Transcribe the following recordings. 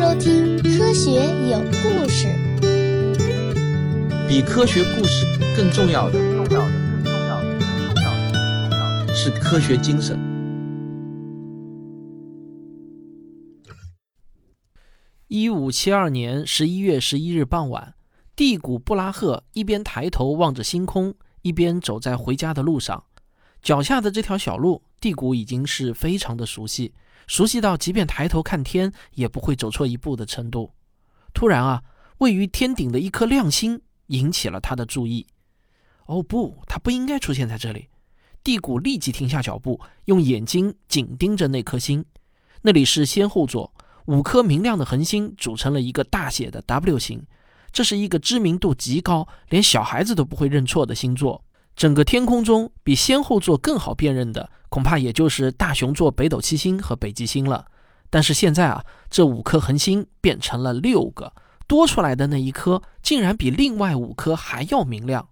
收听《科学有故事》。比科学故事更重要的，重要的，更重要的，更重要的，更重要的是科学精神。一五七二年十一月十一日傍晚，蒂古布拉赫一边抬头望着星空，一边走在回家的路上。脚下的这条小路，蒂古已经是非常的熟悉，熟悉到即便抬头看天也不会走错一步的程度。突然啊，位于天顶的一颗亮星引起了他的注意。哦不，它不应该出现在这里。蒂古立即停下脚步，用眼睛紧盯着那颗星。那里是仙后座。五颗明亮的恒星组成了一个大写的 W 型，这是一个知名度极高、连小孩子都不会认错的星座。整个天空中比仙后座更好辨认的，恐怕也就是大熊座北斗七星和北极星了。但是现在啊，这五颗恒星变成了六个，多出来的那一颗竟然比另外五颗还要明亮。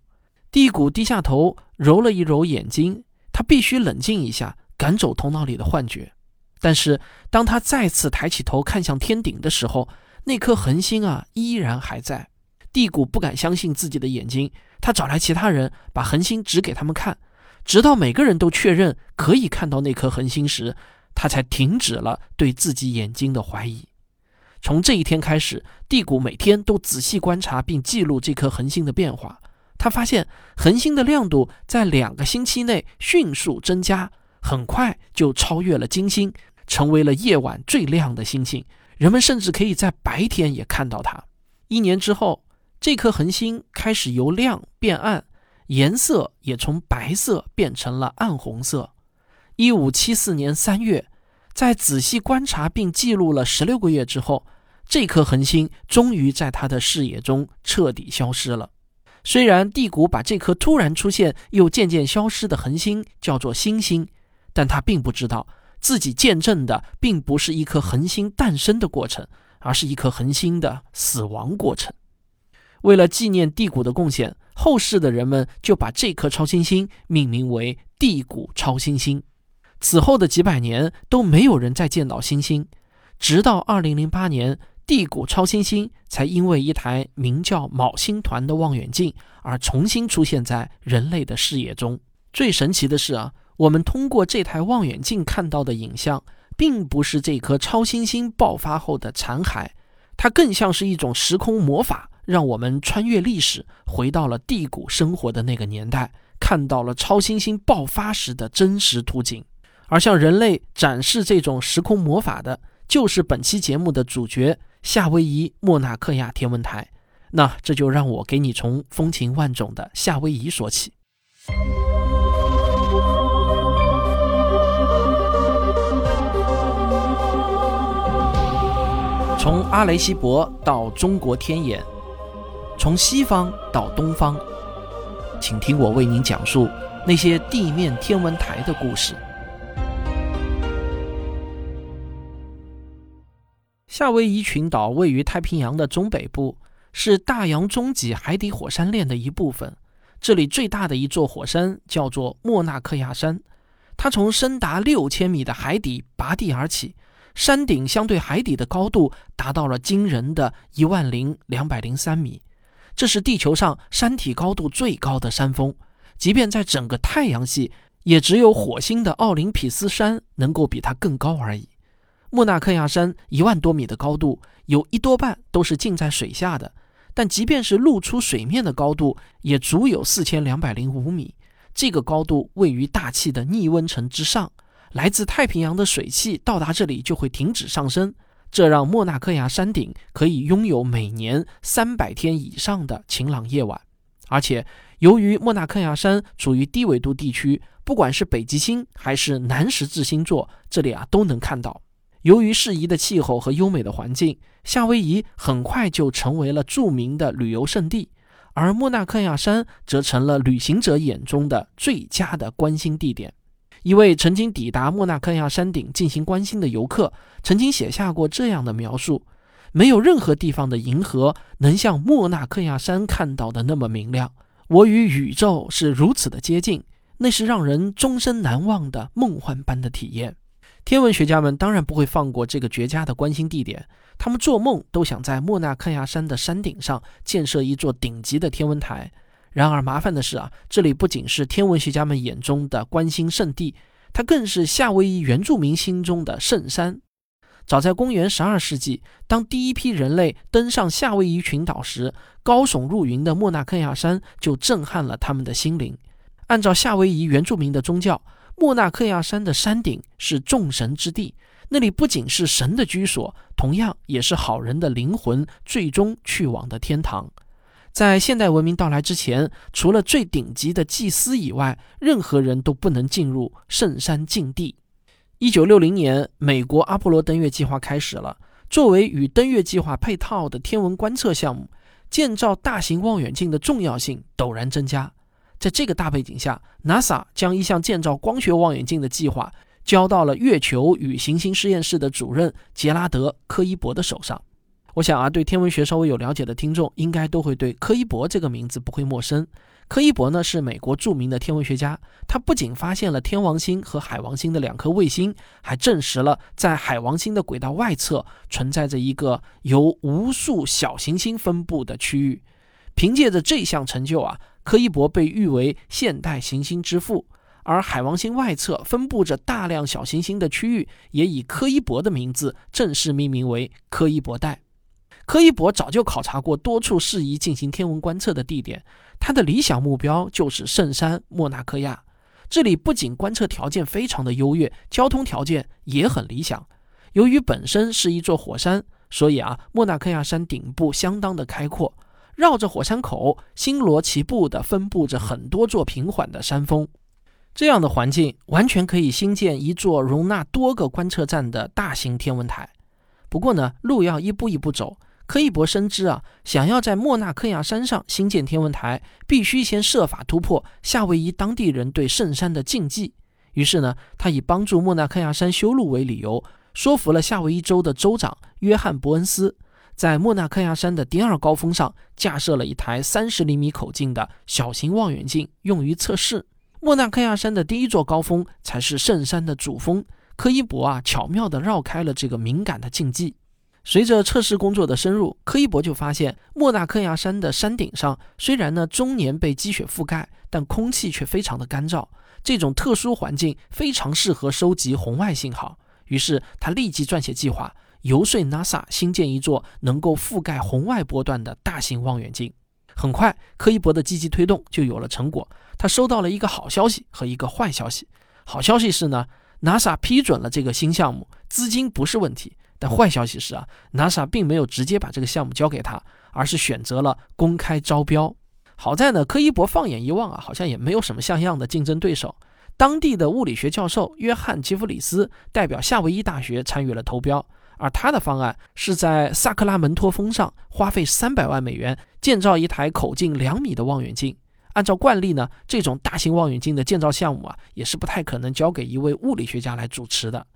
蒂谷低下头揉了一揉眼睛，他必须冷静一下，赶走头脑里的幻觉。但是，当他再次抬起头看向天顶的时候，那颗恒星啊依然还在。蒂古不敢相信自己的眼睛，他找来其他人，把恒星指给他们看，直到每个人都确认可以看到那颗恒星时，他才停止了对自己眼睛的怀疑。从这一天开始，蒂古每天都仔细观察并记录这颗恒星的变化。他发现恒星的亮度在两个星期内迅速增加，很快就超越了金星。成为了夜晚最亮的星星，人们甚至可以在白天也看到它。一年之后，这颗恒星开始由亮变暗，颜色也从白色变成了暗红色。一五七四年三月，在仔细观察并记录了十六个月之后，这颗恒星终于在他的视野中彻底消失了。虽然蒂谷把这颗突然出现又渐渐消失的恒星叫做星星，但他并不知道。自己见证的并不是一颗恒星诞生的过程，而是一颗恒星的死亡过程。为了纪念地谷的贡献，后世的人们就把这颗超新星命名为地谷超新星。此后的几百年都没有人再见到星星，直到2008年，地谷超新星才因为一台名叫昴星团的望远镜而重新出现在人类的视野中。最神奇的是啊。我们通过这台望远镜看到的影像，并不是这颗超新星爆发后的残骸，它更像是一种时空魔法，让我们穿越历史，回到了地谷生活的那个年代，看到了超新星爆发时的真实图景。而向人类展示这种时空魔法的，就是本期节目的主角——夏威夷莫纳克亚天文台。那这就让我给你从风情万种的夏威夷说起。从阿雷西博到中国天眼，从西方到东方，请听我为您讲述那些地面天文台的故事。夏威夷群岛位于太平洋的中北部，是大洋中脊海底火山链的一部分。这里最大的一座火山叫做莫纳克亚山，它从深达六千米的海底拔地而起。山顶相对海底的高度达到了惊人的一万零两百零三米，这是地球上山体高度最高的山峰。即便在整个太阳系，也只有火星的奥林匹斯山能够比它更高而已。莫纳克亚山一万多米的高度，有一多半都是浸在水下的，但即便是露出水面的高度，也足有四千两百零五米。这个高度位于大气的逆温层之上。来自太平洋的水汽到达这里就会停止上升，这让莫纳克亚山顶可以拥有每年三百天以上的晴朗夜晚。而且，由于莫纳克亚山处于低纬度地区，不管是北极星还是南十字星座，这里啊都能看到。由于适宜的气候和优美的环境，夏威夷很快就成为了著名的旅游胜地，而莫纳克亚山则成了旅行者眼中的最佳的观星地点。一位曾经抵达莫纳克亚山顶进行观星的游客，曾经写下过这样的描述：没有任何地方的银河能像莫纳克亚山看到的那么明亮。我与宇宙是如此的接近，那是让人终身难忘的梦幻般的体验。天文学家们当然不会放过这个绝佳的观星地点，他们做梦都想在莫纳克亚山的山顶上建设一座顶级的天文台。然而麻烦的是啊，这里不仅是天文学家们眼中的观星圣地，它更是夏威夷原住民心中的圣山。早在公元十二世纪，当第一批人类登上夏威夷群岛时，高耸入云的莫纳克亚山就震撼了他们的心灵。按照夏威夷原住民的宗教，莫纳克亚山的山顶是众神之地，那里不仅是神的居所，同样也是好人的灵魂最终去往的天堂。在现代文明到来之前，除了最顶级的祭司以外，任何人都不能进入圣山禁地。一九六零年，美国阿波罗登月计划开始了。作为与登月计划配套的天文观测项目，建造大型望远镜的重要性陡然增加。在这个大背景下，NASA 将一项建造光学望远镜的计划交到了月球与行星实验室的主任杰拉德·科伊伯的手上。我想啊，对天文学稍微有了解的听众，应该都会对柯伊伯这个名字不会陌生。柯伊伯呢是美国著名的天文学家，他不仅发现了天王星和海王星的两颗卫星，还证实了在海王星的轨道外侧存在着一个由无数小行星分布的区域。凭借着这项成就啊，柯伊伯被誉为现代行星之父。而海王星外侧分布着大量小行星的区域，也以柯伊伯的名字正式命名为柯伊伯带。柯伊伯早就考察过多处适宜进行天文观测的地点，他的理想目标就是圣山莫纳克亚。这里不仅观测条件非常的优越，交通条件也很理想。由于本身是一座火山，所以啊，莫纳克亚山顶部相当的开阔，绕着火山口星罗棋布地分布着很多座平缓的山峰。这样的环境完全可以兴建一座容纳多个观测站的大型天文台。不过呢，路要一步一步走。柯伊伯深知啊，想要在莫纳克亚山上兴建天文台，必须先设法突破夏威夷当地人对圣山的禁忌。于是呢，他以帮助莫纳克亚山修路为理由，说服了夏威夷州的州长约翰·伯恩斯，在莫纳克亚山的第二高峰上架设了一台三十厘米口径的小型望远镜，用于测试。莫纳克亚山的第一座高峰才是圣山的主峰，柯伊伯啊，巧妙地绕开了这个敏感的禁忌。随着测试工作的深入，柯伊伯就发现莫纳克亚山的山顶上，虽然呢终年被积雪覆盖，但空气却非常的干燥。这种特殊环境非常适合收集红外信号。于是他立即撰写计划，游说 NASA 新建一座能够覆盖红外波段的大型望远镜。很快，柯伊伯的积极推动就有了成果。他收到了一个好消息和一个坏消息。好消息是呢，NASA 批准了这个新项目，资金不是问题。但坏消息是啊，NASA 并没有直接把这个项目交给他，而是选择了公开招标。好在呢，柯伊伯放眼一望啊，好像也没有什么像样的竞争对手。当地的物理学教授约翰·吉弗里斯代表夏威夷大学参与了投标，而他的方案是在萨克拉门托峰上花费三百万美元建造一台口径两米的望远镜。按照惯例呢，这种大型望远镜的建造项目啊，也是不太可能交给一位物理学家来主持的。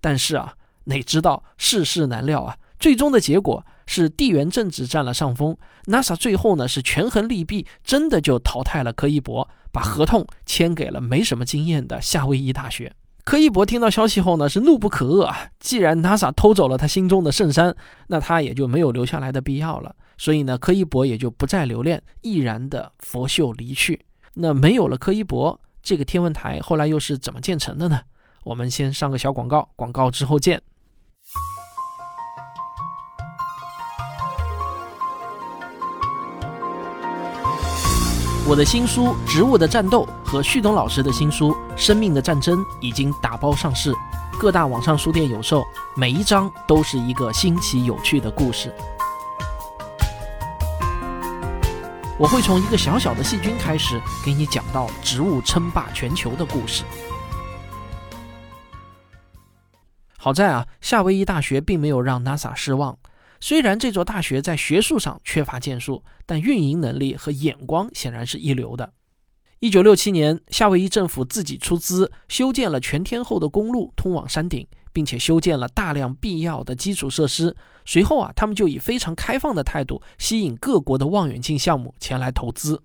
但是啊。哪知道世事难料啊！最终的结果是地缘政治占了上风，NASA 最后呢是权衡利弊，真的就淘汰了柯伊伯，把合同签给了没什么经验的夏威夷大学。柯伊伯听到消息后呢是怒不可遏啊！既然 NASA 偷走了他心中的圣山，那他也就没有留下来的必要了。所以呢，柯伊伯也就不再留恋，毅然的拂袖离去。那没有了柯伊伯，这个天文台后来又是怎么建成的呢？我们先上个小广告，广告之后见。我的新书《植物的战斗》和旭东老师的新书《生命的战争》已经打包上市，各大网上书店有售。每一章都是一个新奇有趣的故事。我会从一个小小的细菌开始，给你讲到植物称霸全球的故事。好在啊，夏威夷大学并没有让 NASA 失望。虽然这座大学在学术上缺乏建树，但运营能力和眼光显然是一流的。一九六七年，夏威夷政府自己出资修建了全天候的公路通往山顶，并且修建了大量必要的基础设施。随后啊，他们就以非常开放的态度吸引各国的望远镜项目前来投资。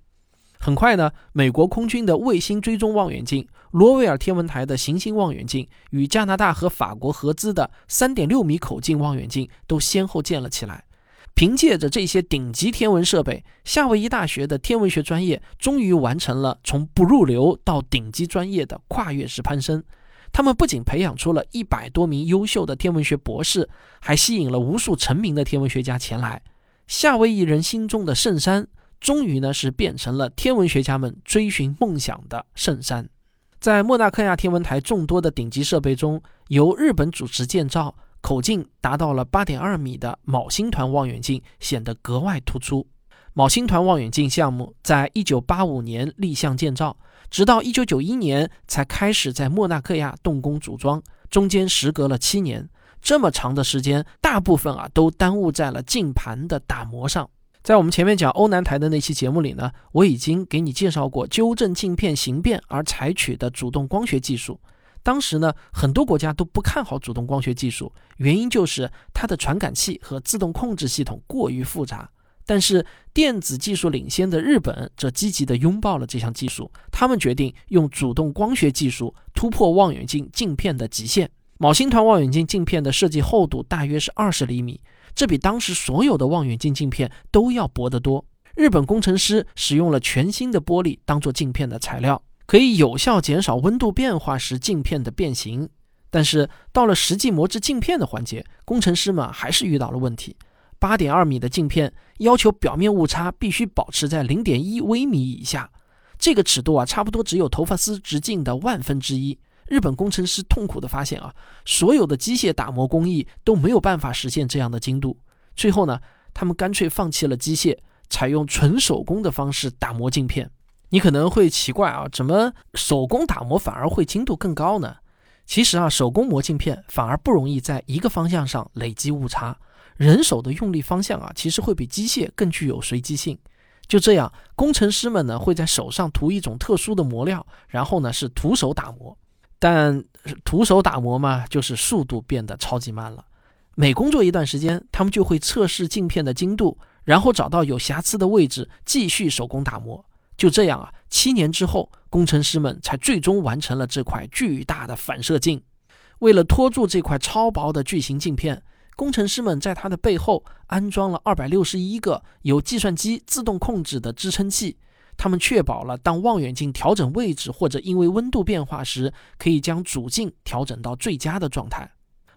很快呢，美国空军的卫星追踪望远镜、罗威尔天文台的行星望远镜与加拿大和法国合资的3.6米口径望远镜都先后建了起来。凭借着这些顶级天文设备，夏威夷大学的天文学专业终于完成了从不入流到顶级专业的跨越式攀升。他们不仅培养出了一百多名优秀的天文学博士，还吸引了无数成名的天文学家前来。夏威夷人心中的圣山。终于呢，是变成了天文学家们追寻梦想的圣山。在莫纳克亚天文台众多的顶级设备中，由日本主持建造、口径达到了八点二米的昴星团望远镜显得格外突出。昴星团望远镜项目在一九八五年立项建造，直到一九九一年才开始在莫纳克亚动工组装，中间时隔了七年。这么长的时间，大部分啊都耽误在了镜盘的打磨上。在我们前面讲欧南台的那期节目里呢，我已经给你介绍过纠正镜片形变而采取的主动光学技术。当时呢，很多国家都不看好主动光学技术，原因就是它的传感器和自动控制系统过于复杂。但是电子技术领先的日本则积极地拥抱了这项技术，他们决定用主动光学技术突破望远镜镜片的极限。昴星团望远镜镜片的设计厚度大约是二十厘米。这比当时所有的望远镜镜片都要薄得多。日本工程师使用了全新的玻璃当做镜片的材料，可以有效减少温度变化时镜片的变形。但是到了实际磨制镜片的环节，工程师们还是遇到了问题。八点二米的镜片要求表面误差必须保持在零点一微米以下，这个尺度啊，差不多只有头发丝直径的万分之一。日本工程师痛苦地发现啊，所有的机械打磨工艺都没有办法实现这样的精度。最后呢，他们干脆放弃了机械，采用纯手工的方式打磨镜片。你可能会奇怪啊，怎么手工打磨反而会精度更高呢？其实啊，手工磨镜片反而不容易在一个方向上累积误差。人手的用力方向啊，其实会比机械更具有随机性。就这样，工程师们呢会在手上涂一种特殊的磨料，然后呢是徒手打磨。但徒手打磨嘛，就是速度变得超级慢了。每工作一段时间，他们就会测试镜片的精度，然后找到有瑕疵的位置，继续手工打磨。就这样啊，七年之后，工程师们才最终完成了这块巨大的反射镜。为了拖住这块超薄的巨型镜片，工程师们在它的背后安装了二百六十一个由计算机自动控制的支撑器。他们确保了当望远镜调整位置或者因为温度变化时，可以将主镜调整到最佳的状态。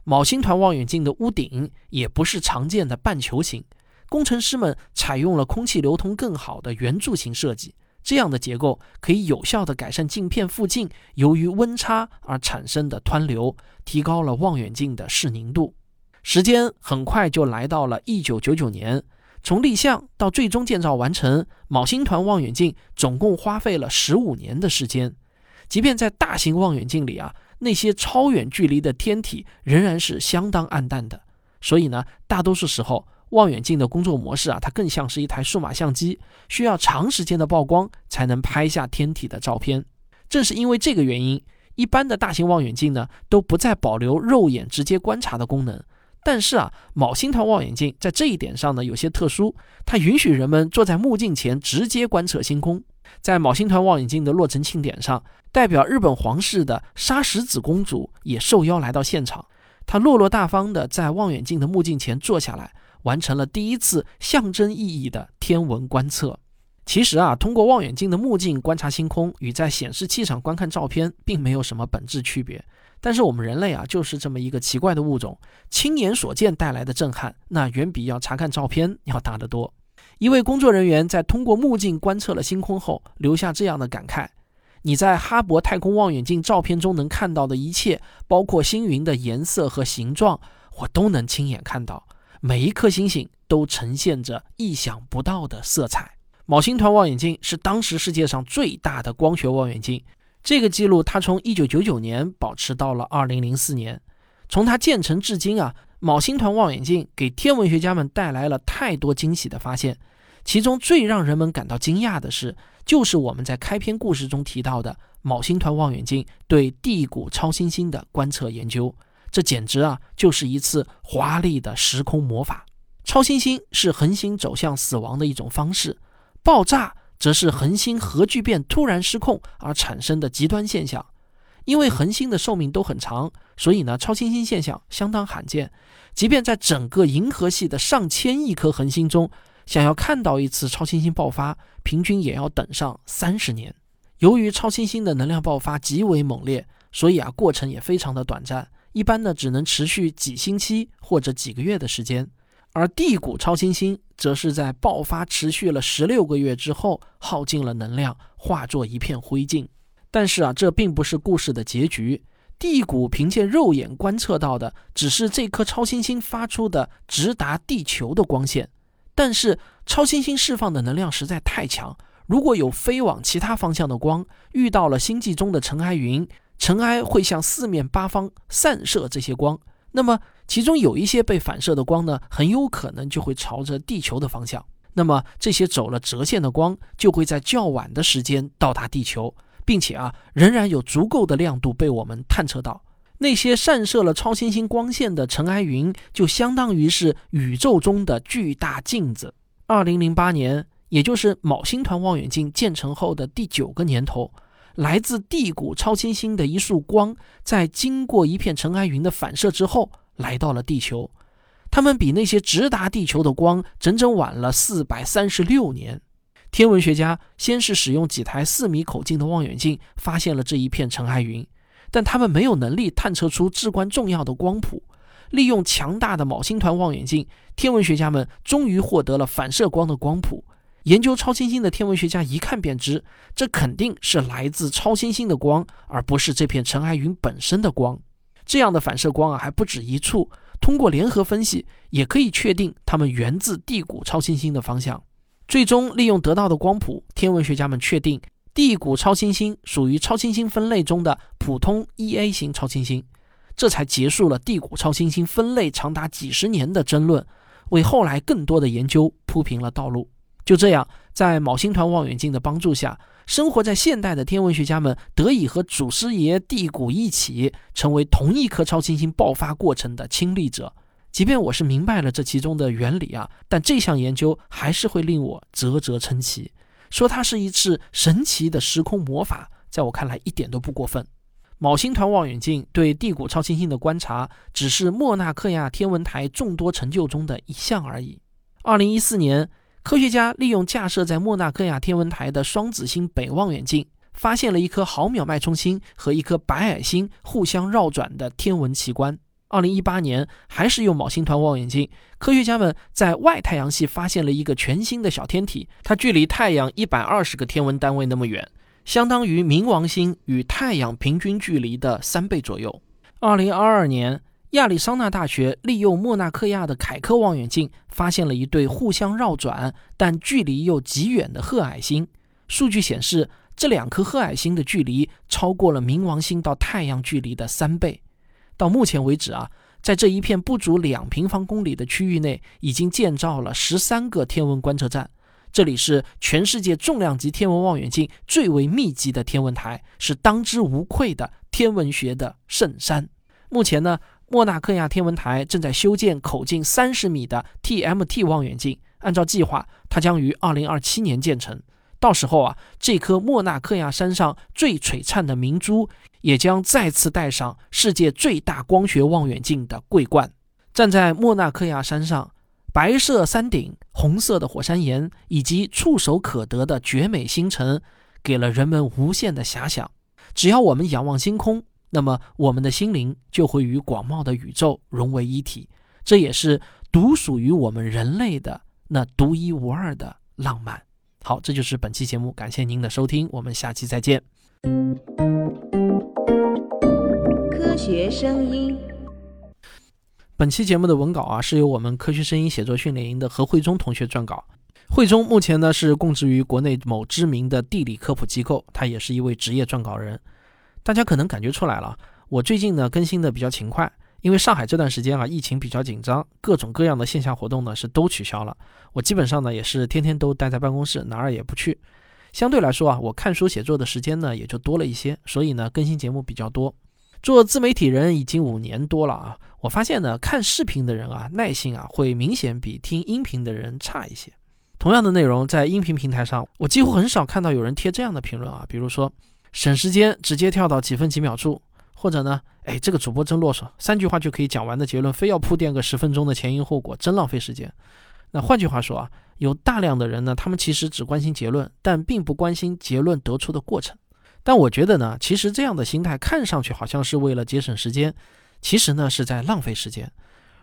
昴星团望远镜的屋顶也不是常见的半球形，工程师们采用了空气流通更好的圆柱形设计。这样的结构可以有效地改善镜片附近由于温差而产生的湍流，提高了望远镜的视宁度。时间很快就来到了1999年。从立项到最终建造完成，昴星团望远镜总共花费了十五年的时间。即便在大型望远镜里啊，那些超远距离的天体仍然是相当暗淡的。所以呢，大多数时候望远镜的工作模式啊，它更像是一台数码相机，需要长时间的曝光才能拍下天体的照片。正是因为这个原因，一般的大型望远镜呢，都不再保留肉眼直接观察的功能。但是啊，昴星团望远镜在这一点上呢有些特殊，它允许人们坐在目镜前直接观测星空。在昴星团望远镜的落成庆典上，代表日本皇室的沙石子公主也受邀来到现场。她落落大方地在望远镜的目镜前坐下来，完成了第一次象征意义的天文观测。其实啊，通过望远镜的目镜观察星空，与在显示器上观看照片并没有什么本质区别。但是我们人类啊，就是这么一个奇怪的物种，亲眼所见带来的震撼，那远比要查看照片要大得多。一位工作人员在通过目镜观测了星空后，留下这样的感慨：你在哈勃太空望远镜照片中能看到的一切，包括星云的颜色和形状，我都能亲眼看到。每一颗星星都呈现着意想不到的色彩。昴星团望远镜是当时世界上最大的光学望远镜。这个记录，它从一九九九年保持到了二零零四年。从它建成至今啊，昴星团望远镜给天文学家们带来了太多惊喜的发现。其中最让人们感到惊讶的是，就是我们在开篇故事中提到的昴星团望远镜对地谷超新星的观测研究。这简直啊，就是一次华丽的时空魔法。超新星是恒星走向死亡的一种方式，爆炸。则是恒星核聚变突然失控而产生的极端现象。因为恒星的寿命都很长，所以呢，超新星现象相当罕见。即便在整个银河系的上千亿颗恒星中，想要看到一次超新星爆发，平均也要等上三十年。由于超新星的能量爆发极为猛烈，所以啊，过程也非常的短暂，一般呢只能持续几星期或者几个月的时间。而地谷超新星则是在爆发持续了十六个月之后，耗尽了能量，化作一片灰烬。但是啊，这并不是故事的结局。地谷凭借肉眼观测到的，只是这颗超新星发出的直达地球的光线。但是超新星释放的能量实在太强，如果有飞往其他方向的光遇到了星际中的尘埃云，尘埃会向四面八方散射这些光，那么其中有一些被反射的光呢，很有可能就会朝着地球的方向。那么这些走了折线的光，就会在较晚的时间到达地球。并且啊，仍然有足够的亮度被我们探测到。那些散射了超新星光线的尘埃云，就相当于是宇宙中的巨大镜子。二零零八年，也就是昴星团望远镜建成后的第九个年头，来自地谷超新星的一束光，在经过一片尘埃云的反射之后，来到了地球。它们比那些直达地球的光整整晚了四百三十六年。天文学家先是使用几台四米口径的望远镜发现了这一片尘埃云，但他们没有能力探测出至关重要的光谱。利用强大的昴星团望远镜，天文学家们终于获得了反射光的光谱。研究超新星的天文学家一看便知，这肯定是来自超新星的光，而不是这片尘埃云本身的光。这样的反射光啊，还不止一处。通过联合分析，也可以确定它们源自地谷超新星的方向。最终利用得到的光谱，天文学家们确定地谷超新星属于超新星分类中的普通 Ia 型超新星，这才结束了地谷超新星分类长达几十年的争论，为后来更多的研究铺平了道路。就这样，在昴星团望远镜的帮助下，生活在现代的天文学家们得以和祖师爷地谷一起，成为同一颗超新星爆发过程的亲历者。即便我是明白了这其中的原理啊，但这项研究还是会令我啧啧称奇。说它是一次神奇的时空魔法，在我看来一点都不过分。昴星团望远镜对地谷超新星的观察，只是莫纳克亚天文台众多成就中的一项而已。二零一四年，科学家利用架设在莫纳克亚天文台的双子星北望远镜，发现了一颗毫秒脉冲星和一颗白矮星互相绕转的天文奇观。二零一八年，还是用昴星团望远镜，科学家们在外太阳系发现了一个全新的小天体，它距离太阳一百二十个天文单位那么远，相当于冥王星与太阳平均距离的三倍左右。二零二二年，亚利桑那大学利用莫纳克亚的凯克望远镜，发现了一对互相绕转但距离又极远的褐矮星。数据显示，这两颗褐矮星的距离超过了冥王星到太阳距离的三倍。到目前为止啊，在这一片不足两平方公里的区域内，已经建造了十三个天文观测站。这里是全世界重量级天文望远镜最为密集的天文台，是当之无愧的天文学的圣山。目前呢，莫纳克亚天文台正在修建口径三十米的 TMT 望远镜，按照计划，它将于二零二七年建成。到时候啊，这颗莫纳克亚山上最璀璨的明珠。也将再次戴上世界最大光学望远镜的桂冠。站在莫纳克亚山上，白色山顶、红色的火山岩以及触手可得的绝美星辰，给了人们无限的遐想。只要我们仰望星空，那么我们的心灵就会与广袤的宇宙融为一体。这也是独属于我们人类的那独一无二的浪漫。好，这就是本期节目，感谢您的收听，我们下期再见。科学声音。本期节目的文稿啊，是由我们科学声音写作训练营的何慧忠同学撰稿。慧忠目前呢是供职于国内某知名的地理科普机构，他也是一位职业撰稿人。大家可能感觉出来了，我最近呢更新的比较勤快，因为上海这段时间啊疫情比较紧张，各种各样的线下活动呢是都取消了。我基本上呢也是天天都待在办公室，哪儿也不去。相对来说啊，我看书写作的时间呢也就多了一些，所以呢更新节目比较多。做自媒体人已经五年多了啊，我发现呢，看视频的人啊，耐心啊会明显比听音频的人差一些。同同样的内容在音频平台上，我几乎很少看到有人贴这样的评论啊，比如说省时间直接跳到几分几秒处，或者呢，哎，这个主播真啰嗦，三句话就可以讲完的结论，非要铺垫个十分钟的前因后果，真浪费时间。那换句话说啊，有大量的人呢，他们其实只关心结论，但并不关心结论得出的过程。但我觉得呢，其实这样的心态看上去好像是为了节省时间，其实呢是在浪费时间。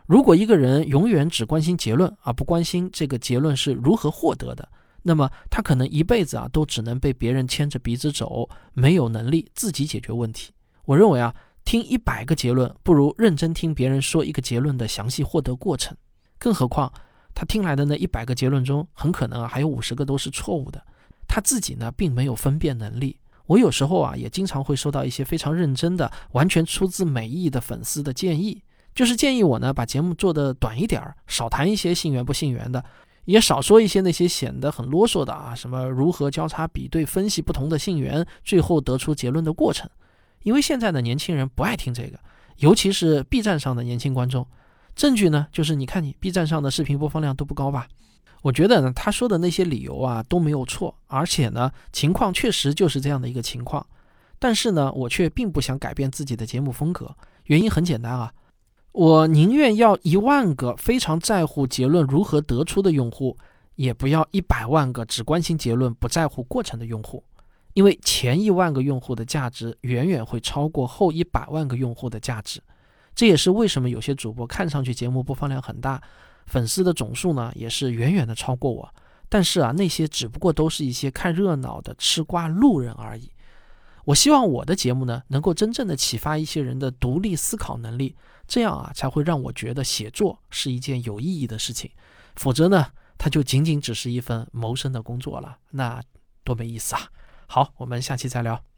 如果一个人永远只关心结论，而不关心这个结论是如何获得的，那么他可能一辈子啊都只能被别人牵着鼻子走，没有能力自己解决问题。我认为啊，听一百个结论不如认真听别人说一个结论的详细获得过程。更何况他听来的那一百个结论中，很可能啊还有五十个都是错误的，他自己呢并没有分辨能力。我有时候啊也经常会收到一些非常认真的、完全出自美意的粉丝的建议。就是建议我呢，把节目做得短一点儿，少谈一些信源不信源的，也少说一些那些显得很啰嗦的啊，什么如何交叉比对分析不同的信源，最后得出结论的过程。因为现在的年轻人不爱听这个，尤其是 B 站上的年轻观众。证据呢，就是你看你 B 站上的视频播放量都不高吧？我觉得呢，他说的那些理由啊都没有错，而且呢，情况确实就是这样的一个情况。但是呢，我却并不想改变自己的节目风格，原因很简单啊。我宁愿要一万个非常在乎结论如何得出的用户，也不要一百万个只关心结论不在乎过程的用户，因为前一万个用户的价值远远会超过后一百万个用户的价值。这也是为什么有些主播看上去节目播放量很大，粉丝的总数呢也是远远的超过我，但是啊，那些只不过都是一些看热闹的吃瓜路人而已。我希望我的节目呢，能够真正的启发一些人的独立思考能力，这样啊，才会让我觉得写作是一件有意义的事情。否则呢，它就仅仅只是一份谋生的工作了，那多没意思啊！好，我们下期再聊。